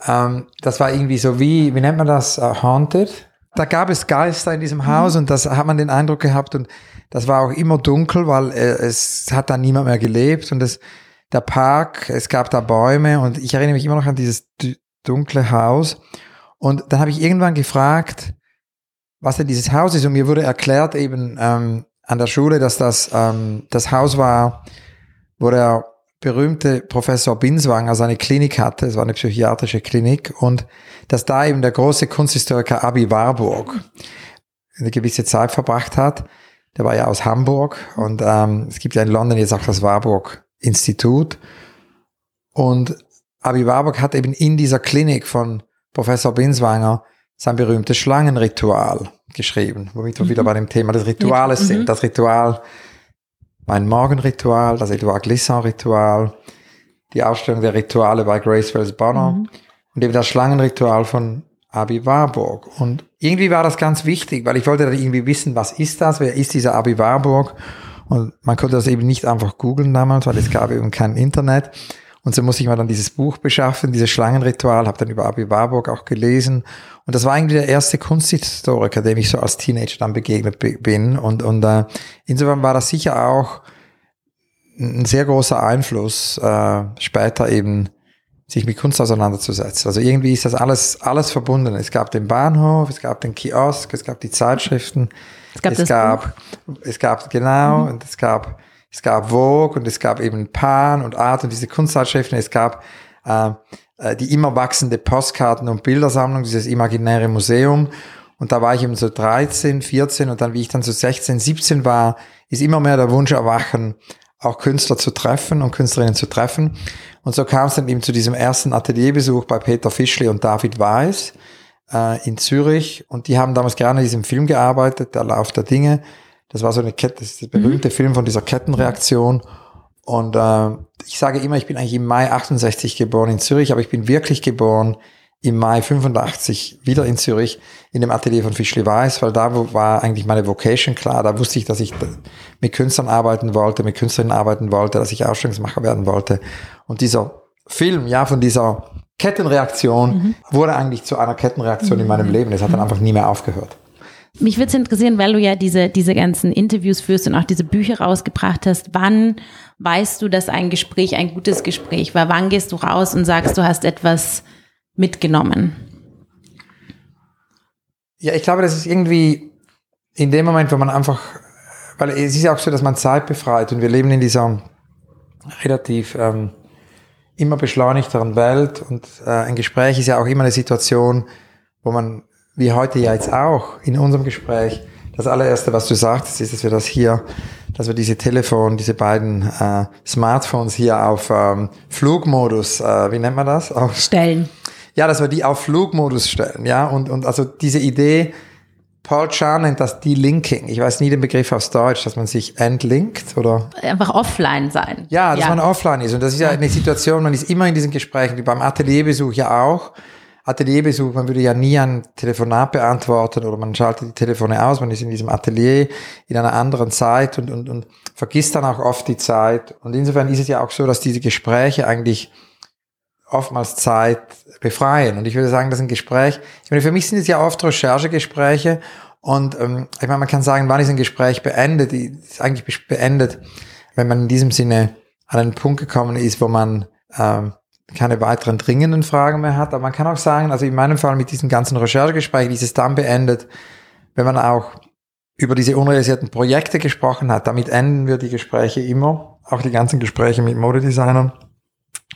ähm, das war irgendwie so wie, wie nennt man das, uh, haunted? Da gab es Geister in diesem mhm. Haus und das hat man den Eindruck gehabt und das war auch immer dunkel, weil äh, es hat da niemand mehr gelebt und es, der Park, es gab da Bäume und ich erinnere mich immer noch an dieses dunkle Haus und dann habe ich irgendwann gefragt, was denn dieses Haus ist. Und mir wurde erklärt eben ähm, an der Schule, dass das ähm, das Haus war, wo der berühmte Professor Binswanger seine Klinik hatte. Es war eine psychiatrische Klinik. Und dass da eben der große Kunsthistoriker Abi Warburg eine gewisse Zeit verbracht hat. Der war ja aus Hamburg. Und ähm, es gibt ja in London jetzt auch das Warburg Institut. Und Abi Warburg hat eben in dieser Klinik von Professor Binswanger sein berühmtes Schlangenritual geschrieben, womit wir mhm. wieder bei dem Thema des Rituales mhm. sind. Das Ritual, mein Morgenritual, das Edouard Glissant-Ritual, die Ausstellung der Rituale bei Grace Wells Bonner mhm. und eben das Schlangenritual von Abi Warburg. Und irgendwie war das ganz wichtig, weil ich wollte dann irgendwie wissen, was ist das, wer ist dieser Abi Warburg? Und man konnte das eben nicht einfach googeln damals, weil es gab eben kein Internet. Und so muss ich mal dann dieses Buch beschaffen, dieses Schlangenritual, habe dann über Abi Warburg auch gelesen. Und das war eigentlich der erste Kunsthistoriker, dem ich so als Teenager dann begegnet bin. Und, und äh, insofern war das sicher auch ein sehr großer Einfluss, äh, später eben sich mit Kunst auseinanderzusetzen. Also irgendwie ist das alles, alles verbunden. Es gab den Bahnhof, es gab den Kiosk, es gab die Zeitschriften, es gab, es gab, es gab genau, mhm. und es gab es gab Vogue und es gab eben Pan und Art und diese Kunstzeitschriften. Es gab äh, äh, die immer wachsende Postkarten- und Bildersammlung, dieses imaginäre Museum. Und da war ich eben so 13, 14 und dann, wie ich dann so 16, 17 war, ist immer mehr der Wunsch erwachen, auch Künstler zu treffen und Künstlerinnen zu treffen. Und so kam es dann eben zu diesem ersten Atelierbesuch bei Peter Fischli und David Weiß äh, in Zürich. Und die haben damals gerne an diesem Film gearbeitet, Der Lauf der Dinge. Das war so eine Kette, das ist der berühmte mhm. Film von dieser Kettenreaktion. Und äh, ich sage immer, ich bin eigentlich im Mai 68 geboren in Zürich, aber ich bin wirklich geboren im Mai 85 wieder in Zürich in dem Atelier von Fischli Weiß, weil da war eigentlich meine Vocation klar. Da wusste ich, dass ich mit Künstlern arbeiten wollte, mit Künstlerinnen arbeiten wollte, dass ich Ausstellungsmacher werden wollte. Und dieser Film, ja, von dieser Kettenreaktion mhm. wurde eigentlich zu einer Kettenreaktion mhm. in meinem Leben. Es hat dann mhm. einfach nie mehr aufgehört. Mich würde es interessieren, weil du ja diese, diese ganzen Interviews führst und auch diese Bücher rausgebracht hast. Wann weißt du, dass ein Gespräch ein gutes Gespräch war? Wann gehst du raus und sagst, du hast etwas mitgenommen? Ja, ich glaube, das ist irgendwie in dem Moment, wo man einfach, weil es ist ja auch so, dass man Zeit befreit und wir leben in dieser relativ ähm, immer beschleunigteren Welt und äh, ein Gespräch ist ja auch immer eine Situation, wo man, wie heute ja jetzt auch in unserem Gespräch, das allererste, was du sagtest, ist, dass wir das hier, dass wir diese Telefon, diese beiden äh, Smartphones hier auf ähm, Flugmodus, äh, wie nennt man das? Auf, stellen. Ja, dass wir die auf Flugmodus stellen, ja, und, und also diese Idee, Paul Chan nennt das Delinking. Ich weiß nie den Begriff aufs Deutsch, dass man sich entlinkt oder einfach offline sein. Ja, dass ja. man offline ist und das ist ja eine Situation, man ist immer in diesen Gesprächen, wie beim Atelierbesuch ja auch. Atelierbesuch, man würde ja nie ein Telefonat beantworten oder man schaltet die Telefone aus, man ist in diesem Atelier in einer anderen Zeit und, und, und vergisst dann auch oft die Zeit. Und insofern ist es ja auch so, dass diese Gespräche eigentlich oftmals Zeit befreien. Und ich würde sagen, das ist ein Gespräch. Ich meine, für mich sind es ja oft Recherchegespräche. Und ähm, ich meine, man kann sagen, wann ist ein Gespräch beendet? Ist eigentlich beendet, wenn man in diesem Sinne an einen Punkt gekommen ist, wo man ähm, keine weiteren dringenden Fragen mehr hat. Aber man kann auch sagen, also in meinem Fall mit diesen ganzen Recherchegesprächen ist es dann beendet, wenn man auch über diese unrealisierten Projekte gesprochen hat. Damit enden wir die Gespräche immer, auch die ganzen Gespräche mit Modedesignern,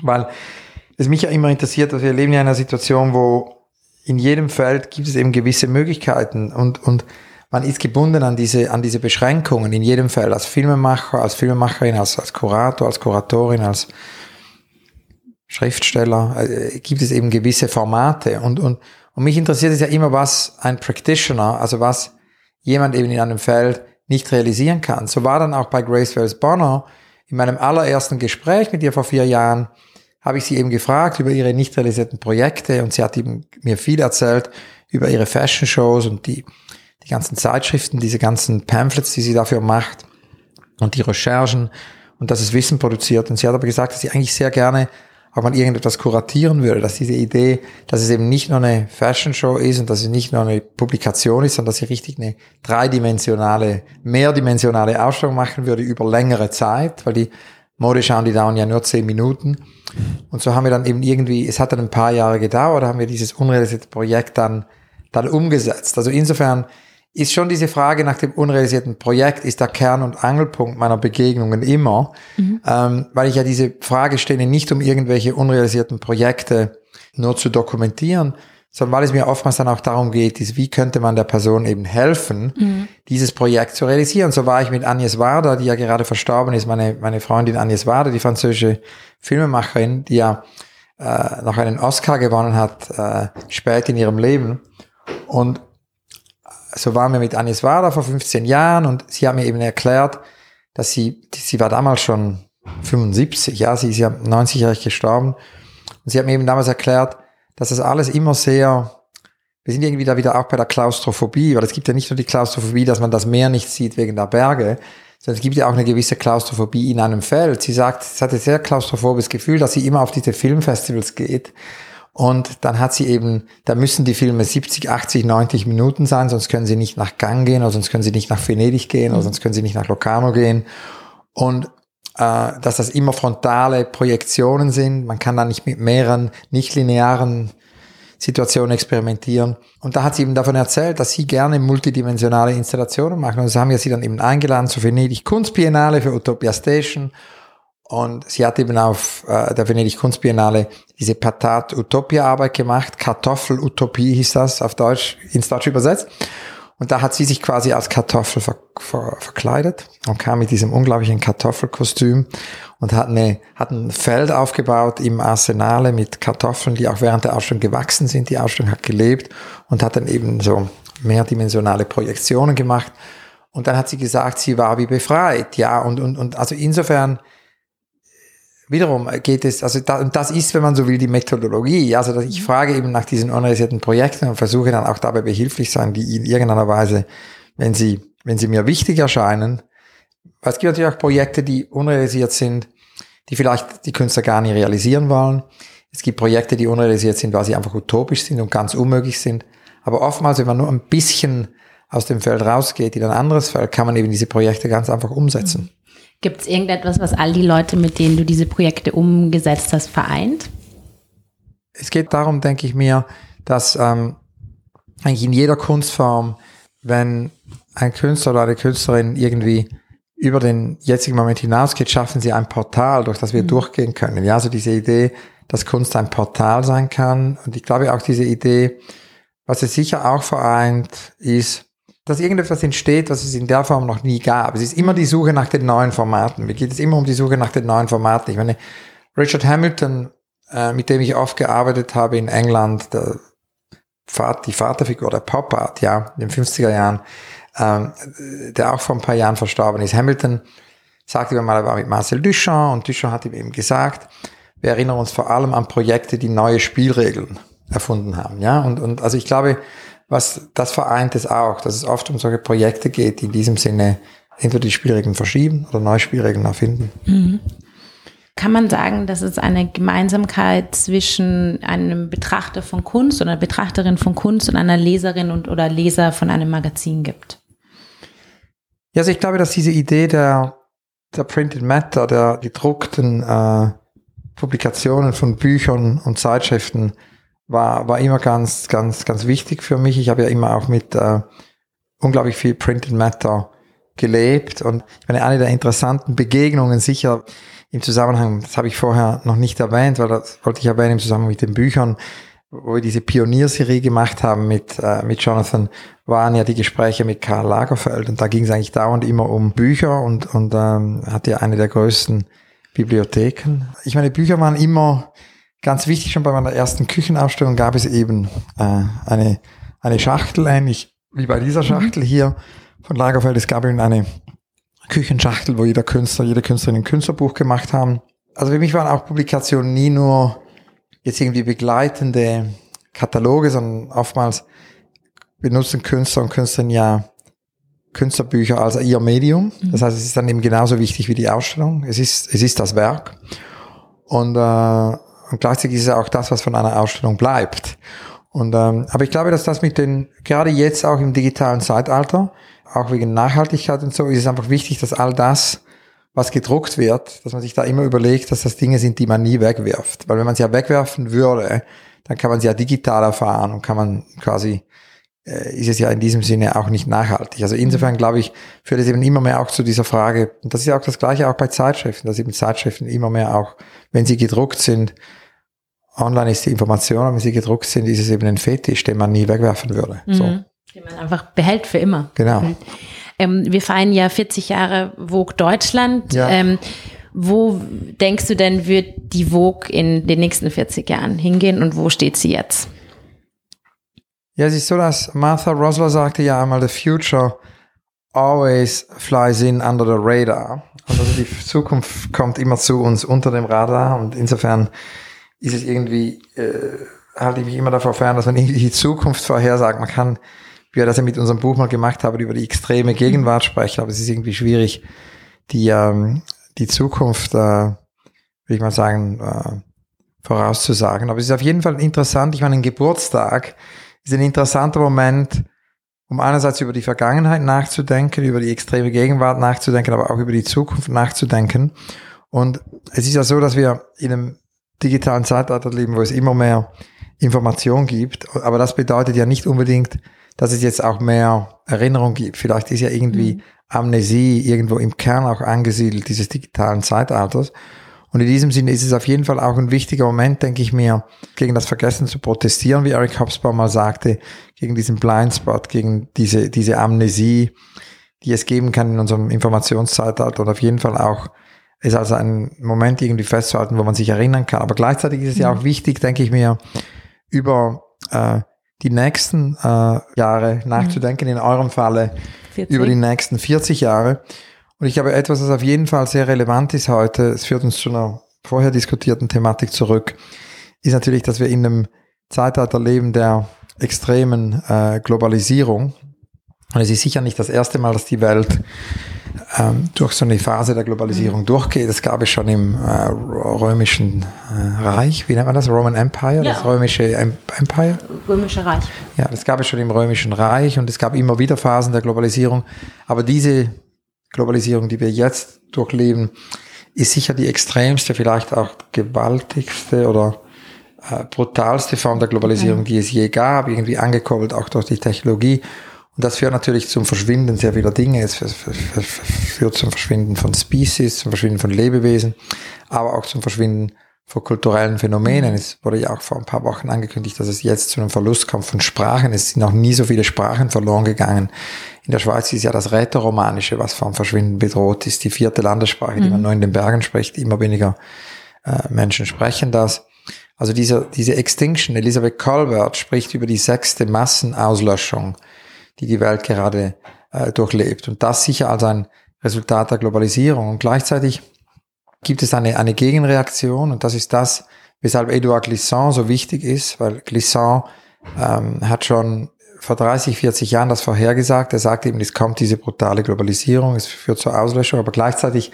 weil es mich ja immer interessiert, dass wir leben in einer Situation, wo in jedem Feld gibt es eben gewisse Möglichkeiten und, und man ist gebunden an diese, an diese Beschränkungen in jedem Feld, als Filmemacher, als Filmemacherin, als, als Kurator, als Kuratorin, als Schriftsteller, äh, gibt es eben gewisse Formate und, und, und mich interessiert es ja immer, was ein Practitioner, also was jemand eben in einem Feld nicht realisieren kann. So war dann auch bei Grace Wells Bonner in meinem allerersten Gespräch mit ihr vor vier Jahren, habe ich sie eben gefragt über ihre nicht realisierten Projekte und sie hat eben mir viel erzählt über ihre Fashion Shows und die, die ganzen Zeitschriften, diese ganzen Pamphlets, die sie dafür macht und die Recherchen und dass es Wissen produziert. Und sie hat aber gesagt, dass sie eigentlich sehr gerne auch mal irgendetwas kuratieren würde, dass diese Idee, dass es eben nicht nur eine Fashion Show ist und dass es nicht nur eine Publikation ist, sondern dass sie richtig eine dreidimensionale, mehrdimensionale Ausstellung machen würde über längere Zeit, weil die Modeschauen, die dauern ja nur zehn Minuten. Und so haben wir dann eben irgendwie, es hat dann ein paar Jahre gedauert, haben wir dieses unrealisierte Projekt dann, dann umgesetzt. Also insofern ist schon diese Frage nach dem unrealisierten Projekt, ist der Kern- und Angelpunkt meiner Begegnungen immer, mhm. ähm, weil ich ja diese Frage stelle, nicht um irgendwelche unrealisierten Projekte nur zu dokumentieren, sondern weil es mir oftmals dann auch darum geht, ist, wie könnte man der Person eben helfen, mhm. dieses Projekt zu realisieren. So war ich mit Agnes Warda, die ja gerade verstorben ist, meine, meine Freundin Agnes Warda, die französische Filmemacherin, die ja äh, noch einen Oscar gewonnen hat, äh, spät in ihrem Leben. Und so waren wir mit Agnes Warda vor 15 Jahren und sie hat mir eben erklärt, dass sie, sie war damals schon 75, ja, sie ist ja 90-jährig gestorben. Und sie hat mir eben damals erklärt, dass das alles immer sehr, wir sind irgendwie da wieder auch bei der Klaustrophobie, weil es gibt ja nicht nur die Klaustrophobie, dass man das Meer nicht sieht wegen der Berge, sondern es gibt ja auch eine gewisse Klaustrophobie in einem Feld. Sie sagt, sie hatte sehr klaustrophobes Gefühl, dass sie immer auf diese Filmfestivals geht. Und dann hat sie eben, da müssen die Filme 70, 80, 90 Minuten sein, sonst können sie nicht nach Gang gehen, oder sonst können sie nicht nach Venedig gehen, oder sonst können sie nicht nach Locarno gehen. Und äh, dass das immer frontale Projektionen sind. Man kann da nicht mit mehreren nicht linearen Situationen experimentieren. Und da hat sie eben davon erzählt, dass sie gerne multidimensionale Installationen machen. Und so haben wir sie dann eben eingeladen zur Venedig Kunstbiennale für Utopia Station. Und sie hat eben auf äh, der Venedig Kunstbiennale diese Patat Utopia Arbeit gemacht. Kartoffel-Utopie hieß das auf Deutsch, ins Deutsch übersetzt. Und da hat sie sich quasi als Kartoffel ver ver verkleidet und kam mit diesem unglaublichen Kartoffelkostüm und hat, eine, hat ein Feld aufgebaut im Arsenale mit Kartoffeln, die auch während der Ausstellung gewachsen sind. Die Ausstellung hat gelebt und hat dann eben so mehrdimensionale Projektionen gemacht. Und dann hat sie gesagt, sie war wie befreit. Ja, und, und, und also insofern wiederum geht es, also da, und das ist, wenn man so will, die Methodologie. Also ich frage eben nach diesen organisierten Projekten und versuche dann auch dabei behilflich sein, die in irgendeiner Weise, wenn sie, wenn sie mir wichtig erscheinen, es gibt natürlich auch Projekte, die unrealisiert sind, die vielleicht die Künstler gar nicht realisieren wollen. Es gibt Projekte, die unrealisiert sind, weil sie einfach utopisch sind und ganz unmöglich sind. Aber oftmals, wenn man nur ein bisschen aus dem Feld rausgeht in ein anderes Feld, kann man eben diese Projekte ganz einfach umsetzen. Gibt es irgendetwas, was all die Leute, mit denen du diese Projekte umgesetzt hast, vereint? Es geht darum, denke ich mir, dass ähm, eigentlich in jeder Kunstform, wenn ein Künstler oder eine Künstlerin irgendwie über den jetzigen Moment hinausgeht, schaffen sie ein Portal, durch das wir mhm. durchgehen können. Ja, also diese Idee, dass Kunst ein Portal sein kann. Und ich glaube auch diese Idee, was es sicher auch vereint, ist, dass irgendetwas entsteht, was es in der Form noch nie gab. Es ist immer die Suche nach den neuen Formaten. Mir geht es immer um die Suche nach den neuen Formaten. Ich meine, Richard Hamilton, äh, mit dem ich oft gearbeitet habe in England, der Vater, die Vaterfigur der Pop Art, ja, in den 50er Jahren, ähm, der auch vor ein paar Jahren verstorben ist. Hamilton sagte mir mal, er war mit Marcel Duchamp und Duchamp hat ihm eben gesagt, wir erinnern uns vor allem an Projekte, die neue Spielregeln erfunden haben. Ja, und, und also ich glaube, was das vereint es auch, dass es oft um solche Projekte geht, die in diesem Sinne entweder die Spielregeln verschieben oder neue Spielregeln erfinden. Mhm. Kann man sagen, dass es eine Gemeinsamkeit zwischen einem Betrachter von Kunst oder einer Betrachterin von Kunst und einer Leserin und oder Leser von einem Magazin gibt? Ja, also ich glaube, dass diese Idee der, der Printed Matter, der gedruckten äh, Publikationen von Büchern und Zeitschriften war, war immer ganz, ganz, ganz wichtig für mich. Ich habe ja immer auch mit äh, unglaublich viel Printed Matter gelebt und ich meine, eine der interessanten Begegnungen sicher im Zusammenhang, das habe ich vorher noch nicht erwähnt, weil das wollte ich erwähnen im Zusammenhang mit den Büchern, wo wir diese Pionierserie gemacht haben mit, äh, mit Jonathan, waren ja die Gespräche mit Karl Lagerfeld und da ging es eigentlich dauernd immer um Bücher und, und ähm, hatte ja eine der größten Bibliotheken. Ich meine, Bücher waren immer ganz wichtig, schon bei meiner ersten Küchenausstellung gab es eben äh, eine, eine Schachtel, ähnlich wie bei dieser Schachtel hier von Lagerfeld. Es gab eben eine Küchenschachtel, wo jeder Künstler, jede Künstlerin ein Künstlerbuch gemacht haben. Also für mich waren auch Publikationen nie nur jetzt irgendwie begleitende Kataloge, sondern oftmals benutzen Künstler und Künstlerinnen ja Künstlerbücher als ihr Medium. Mhm. Das heißt, es ist dann eben genauso wichtig wie die Ausstellung. Es ist, es ist das Werk. Und, äh, und gleichzeitig ist es auch das, was von einer Ausstellung bleibt. Und, ähm, aber ich glaube, dass das mit den, gerade jetzt auch im digitalen Zeitalter, auch wegen Nachhaltigkeit und so, ist es einfach wichtig, dass all das, was gedruckt wird, dass man sich da immer überlegt, dass das Dinge sind, die man nie wegwirft. Weil wenn man sie ja wegwerfen würde, dann kann man sie ja digital erfahren und kann man quasi ist es ja in diesem Sinne auch nicht nachhaltig. Also insofern mhm. glaube ich, führt es eben immer mehr auch zu dieser Frage, und das ist ja auch das Gleiche auch bei Zeitschriften, dass eben Zeitschriften immer mehr auch, wenn sie gedruckt sind, online ist die Information, wenn sie gedruckt sind, ist es eben ein Fetisch, den man nie wegwerfen würde. Mhm. So. Den man einfach behält für immer. Genau. Mhm. Ähm, wir feiern ja 40 Jahre Vogue Deutschland. Ja. Ähm, wo denkst du denn, wird die Vogue in den nächsten 40 Jahren hingehen und wo steht sie jetzt? Ja, es ist so, dass Martha Rosler sagte ja einmal, the future always flies in under the radar. Und also die Zukunft kommt immer zu uns unter dem Radar und insofern ist es irgendwie, äh, halte ich mich immer davor fern, dass man irgendwie die Zukunft vorhersagt. Man kann, wie wir das ja mit unserem Buch mal gemacht haben, über die extreme Gegenwart sprechen, aber es ist irgendwie schwierig, die, ähm, die Zukunft, äh, würde ich mal sagen, äh, vorauszusagen. Aber es ist auf jeden Fall interessant. Ich meine, ein Geburtstag ist ein interessanter Moment, um einerseits über die Vergangenheit nachzudenken, über die extreme Gegenwart nachzudenken, aber auch über die Zukunft nachzudenken. Und es ist ja so, dass wir in einem digitalen Zeitalter leben, wo es immer mehr Information gibt. Aber das bedeutet ja nicht unbedingt, dass es jetzt auch mehr Erinnerung gibt. Vielleicht ist ja irgendwie mhm. Amnesie irgendwo im Kern auch angesiedelt dieses digitalen Zeitalters. Und in diesem Sinne ist es auf jeden Fall auch ein wichtiger Moment, denke ich mir, gegen das Vergessen zu protestieren, wie Eric Hobsbawm mal sagte, gegen diesen Blindspot, gegen diese, diese Amnesie, die es geben kann in unserem Informationszeitalter und auf jeden Fall auch es also ein Moment irgendwie festzuhalten, wo man sich erinnern kann. Aber gleichzeitig ist es ja auch mhm. wichtig, denke ich mir, über äh, die nächsten äh, Jahre nachzudenken, in eurem Falle 40. über die nächsten 40 Jahre. Und ich habe etwas, was auf jeden Fall sehr relevant ist heute, es führt uns zu einer vorher diskutierten Thematik zurück, ist natürlich, dass wir in einem Zeitalter leben der extremen äh, Globalisierung. Und es ist sicher nicht das erste Mal, dass die Welt ähm, durch so eine Phase der Globalisierung mhm. durchgeht. Das gab es schon im äh, römischen äh, Reich, wie nennt man das? Roman Empire, ja. das römische Empire? Römische Reich. Ja, das gab es schon im römischen Reich und es gab immer wieder Phasen der Globalisierung. Aber diese Globalisierung, die wir jetzt durchleben, ist sicher die extremste, vielleicht auch gewaltigste oder äh, brutalste Form der Globalisierung, mhm. die es je gab, irgendwie angekurbelt auch durch die Technologie. Und das führt natürlich zum Verschwinden sehr vieler Dinge. Es führt zum Verschwinden von Species, zum Verschwinden von Lebewesen, aber auch zum Verschwinden von kulturellen Phänomenen. Mhm. Es wurde ja auch vor ein paar Wochen angekündigt, dass es jetzt zu einem Verlust kommt von Sprachen. Es sind noch nie so viele Sprachen verloren gegangen. In der Schweiz ist ja das Rätoromanische, was vom Verschwinden bedroht ist, die vierte Landessprache, mhm. die man nur in den Bergen spricht. Immer weniger äh, Menschen sprechen das. Also diese, diese Extinction, Elisabeth Colbert spricht über die sechste Massenauslöschung die die Welt gerade äh, durchlebt. Und das sicher als ein Resultat der Globalisierung. Und gleichzeitig gibt es eine, eine Gegenreaktion und das ist das, weshalb Edouard Glissant so wichtig ist, weil Glissant ähm, hat schon vor 30, 40 Jahren das vorhergesagt. Er sagt eben, es kommt diese brutale Globalisierung, es führt zur Auslöschung, aber gleichzeitig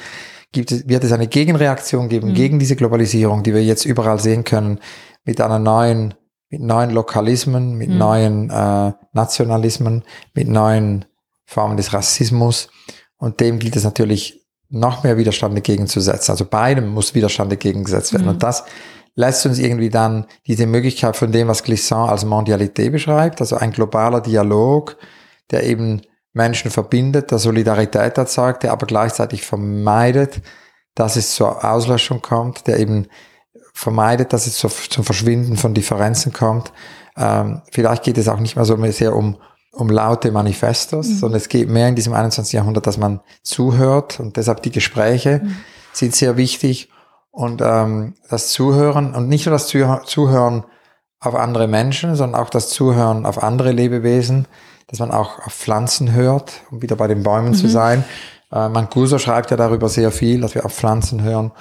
gibt es, wird es eine Gegenreaktion geben mhm. gegen diese Globalisierung, die wir jetzt überall sehen können, mit einer neuen mit neuen Lokalismen, mit mhm. neuen äh, Nationalismen, mit neuen Formen des Rassismus. Und dem gilt es natürlich noch mehr Widerstand entgegenzusetzen. Also beidem muss Widerstand entgegengesetzt werden. Mhm. Und das lässt uns irgendwie dann diese Möglichkeit von dem, was Glissant als Mondialität beschreibt, also ein globaler Dialog, der eben Menschen verbindet, der Solidarität erzeugt, der aber gleichzeitig vermeidet, dass es zur Auslöschung kommt, der eben vermeidet, dass es zu, zum Verschwinden von Differenzen kommt. Ähm, vielleicht geht es auch nicht mehr so sehr um, um laute Manifestos, mhm. sondern es geht mehr in diesem 21. Jahrhundert, dass man zuhört und deshalb die Gespräche mhm. sind sehr wichtig und ähm, das Zuhören und nicht nur das Zuhören auf andere Menschen, sondern auch das Zuhören auf andere Lebewesen, dass man auch auf Pflanzen hört, um wieder bei den Bäumen mhm. zu sein. Äh, Mancuso schreibt ja darüber sehr viel, dass wir auf Pflanzen hören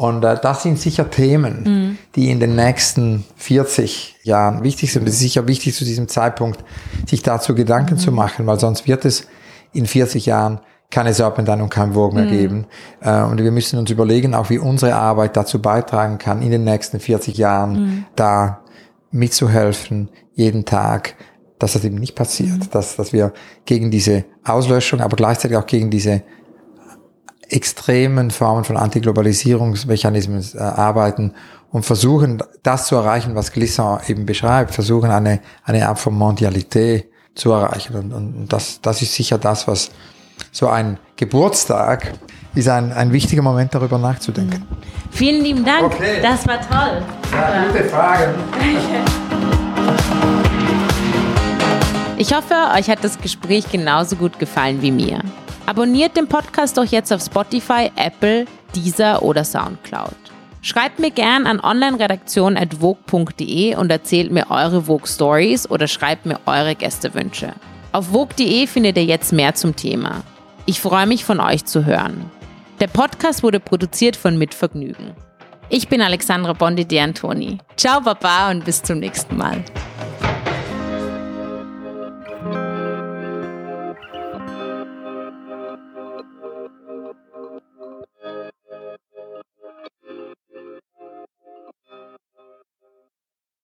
und äh, das sind sicher Themen, mhm. die in den nächsten 40 Jahren wichtig sind. Es ist sicher wichtig zu diesem Zeitpunkt, sich dazu Gedanken mhm. zu machen, weil sonst wird es in 40 Jahren keine Serpentine und kein Vogue mehr mhm. geben. Äh, und wir müssen uns überlegen, auch wie unsere Arbeit dazu beitragen kann, in den nächsten 40 Jahren mhm. da mitzuhelfen, jeden Tag, dass das eben nicht passiert, mhm. dass, dass wir gegen diese Auslöschung, aber gleichzeitig auch gegen diese extremen Formen von Antiglobalisierungsmechanismen äh, arbeiten und versuchen, das zu erreichen, was Glissant eben beschreibt, versuchen eine, eine Art von Mondialität zu erreichen. Und, und das, das ist sicher das, was so ein Geburtstag ist ein, ein wichtiger Moment, darüber nachzudenken. Mhm. Vielen lieben Dank. Okay. Das war toll. Ja, gute Fragen. Ich hoffe, euch hat das Gespräch genauso gut gefallen wie mir. Abonniert den Podcast doch jetzt auf Spotify, Apple, Deezer oder Soundcloud. Schreibt mir gern an onlineredaktion.vogue.de und erzählt mir eure Vogue Stories oder schreibt mir eure Gästewünsche. Auf vogue.de findet ihr jetzt mehr zum Thema. Ich freue mich von euch zu hören. Der Podcast wurde produziert von Mitvergnügen. Ich bin Alexandra Bondi De Antoni. Ciao Baba und bis zum nächsten Mal.